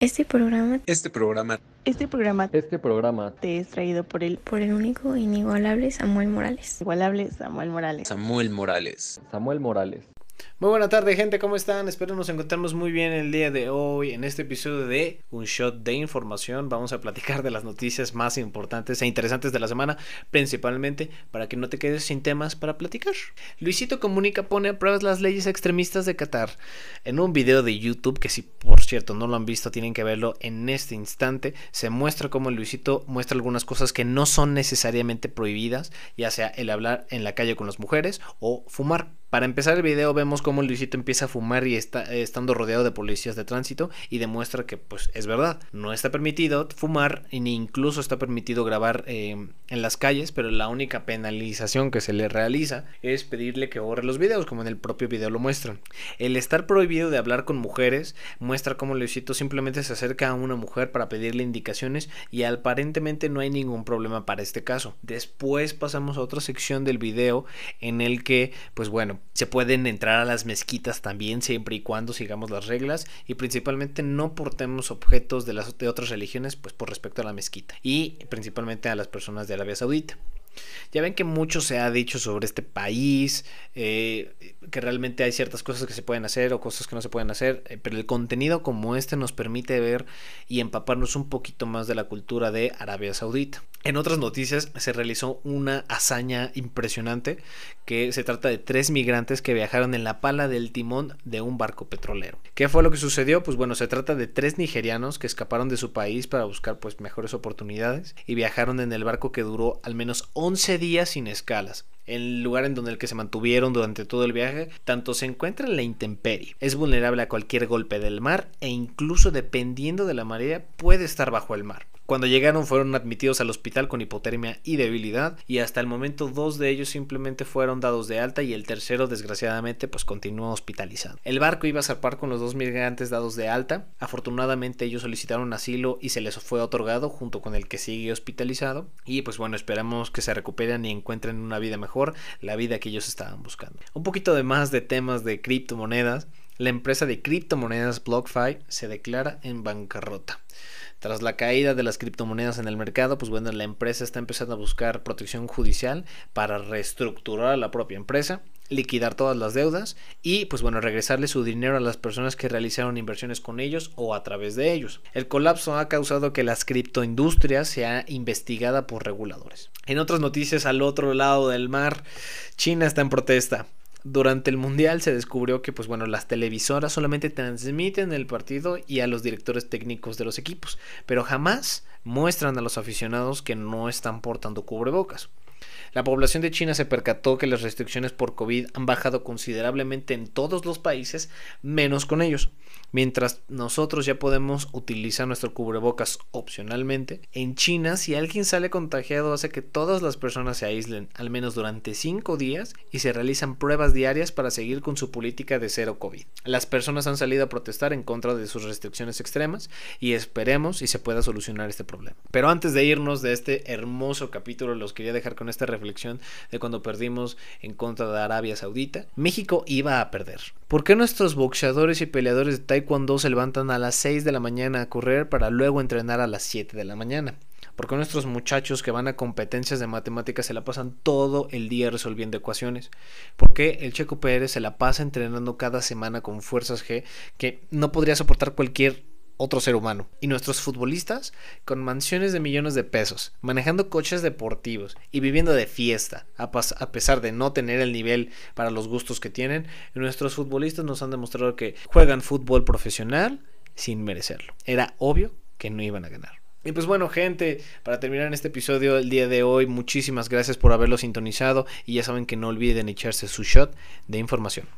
Este programa, Este programa, Este programa Este programa te es traído por el por el único e inigualable Samuel Morales. igualable Samuel Morales. Samuel Morales. Samuel Morales. Muy buena tarde gente, ¿cómo están? Espero nos encontremos muy bien el día de hoy en este episodio de Un Shot de Información. Vamos a platicar de las noticias más importantes e interesantes de la semana, principalmente para que no te quedes sin temas para platicar. Luisito Comunica pone a pruebas las leyes extremistas de Qatar. En un video de YouTube, que si por cierto no lo han visto, tienen que verlo en este instante, se muestra cómo Luisito muestra algunas cosas que no son necesariamente prohibidas, ya sea el hablar en la calle con las mujeres o fumar. Para empezar el video vemos cómo Luisito empieza a fumar y está eh, estando rodeado de policías de tránsito y demuestra que pues es verdad, no está permitido fumar ni incluso está permitido grabar eh, en las calles, pero la única penalización que se le realiza es pedirle que borre los videos, como en el propio video lo muestran. El estar prohibido de hablar con mujeres muestra cómo Luisito simplemente se acerca a una mujer para pedirle indicaciones y aparentemente no hay ningún problema para este caso. Después pasamos a otra sección del video en el que pues bueno, se pueden entrar a las mezquitas también siempre y cuando sigamos las reglas y principalmente no portemos objetos de las de otras religiones pues por respecto a la mezquita y principalmente a las personas de Arabia Saudita. Ya ven que mucho se ha dicho sobre este país, eh, que realmente hay ciertas cosas que se pueden hacer o cosas que no se pueden hacer, eh, pero el contenido como este nos permite ver y empaparnos un poquito más de la cultura de Arabia Saudita. En otras noticias se realizó una hazaña impresionante que se trata de tres migrantes que viajaron en la pala del timón de un barco petrolero. ¿Qué fue lo que sucedió? Pues bueno, se trata de tres nigerianos que escaparon de su país para buscar pues mejores oportunidades y viajaron en el barco que duró al menos 11 días sin escalas. El lugar en donde el que se mantuvieron durante todo el viaje, tanto se encuentra en la intemperie, es vulnerable a cualquier golpe del mar e incluso dependiendo de la marea puede estar bajo el mar. Cuando llegaron fueron admitidos al hospital con hipotermia y debilidad y hasta el momento dos de ellos simplemente fueron dados de alta y el tercero desgraciadamente pues continúa hospitalizado. El barco iba a zarpar con los dos migrantes dados de alta, afortunadamente ellos solicitaron asilo y se les fue otorgado junto con el que sigue hospitalizado y pues bueno esperamos que se recuperen y encuentren una vida mejor, la vida que ellos estaban buscando. Un poquito de más de temas de criptomonedas, la empresa de criptomonedas BlockFi se declara en bancarrota. Tras la caída de las criptomonedas en el mercado, pues bueno, la empresa está empezando a buscar protección judicial para reestructurar a la propia empresa, liquidar todas las deudas y pues bueno, regresarle su dinero a las personas que realizaron inversiones con ellos o a través de ellos. El colapso ha causado que las criptoindustrias sea investigada por reguladores. En otras noticias al otro lado del mar, China está en protesta durante el mundial se descubrió que pues bueno las televisoras solamente transmiten el partido y a los directores técnicos de los equipos pero jamás muestran a los aficionados que no están portando cubrebocas la población de China se percató que las restricciones por COVID han bajado considerablemente en todos los países, menos con ellos. Mientras nosotros ya podemos utilizar nuestro cubrebocas opcionalmente, en China si alguien sale contagiado hace que todas las personas se aíslen al menos durante 5 días y se realizan pruebas diarias para seguir con su política de cero COVID. Las personas han salido a protestar en contra de sus restricciones extremas y esperemos y se pueda solucionar este problema. Pero antes de irnos de este hermoso capítulo los quería dejar con esta reflexión de cuando perdimos en contra de Arabia Saudita. México iba a perder. ¿Por qué nuestros boxeadores y peleadores de Taekwondo se levantan a las 6 de la mañana a correr para luego entrenar a las 7 de la mañana? ¿Por qué nuestros muchachos que van a competencias de matemáticas se la pasan todo el día resolviendo ecuaciones? ¿Por qué el Checo Pérez se la pasa entrenando cada semana con fuerzas G que no podría soportar cualquier otro ser humano. Y nuestros futbolistas con mansiones de millones de pesos, manejando coches deportivos y viviendo de fiesta, a, pesar de no tener el nivel para los gustos que tienen, nuestros futbolistas nos han demostrado que juegan fútbol profesional sin merecerlo. Era obvio que no iban a ganar. Y pues bueno, gente, para terminar en este episodio el día de hoy, muchísimas gracias por haberlo sintonizado y ya saben que no olviden echarse su shot de información.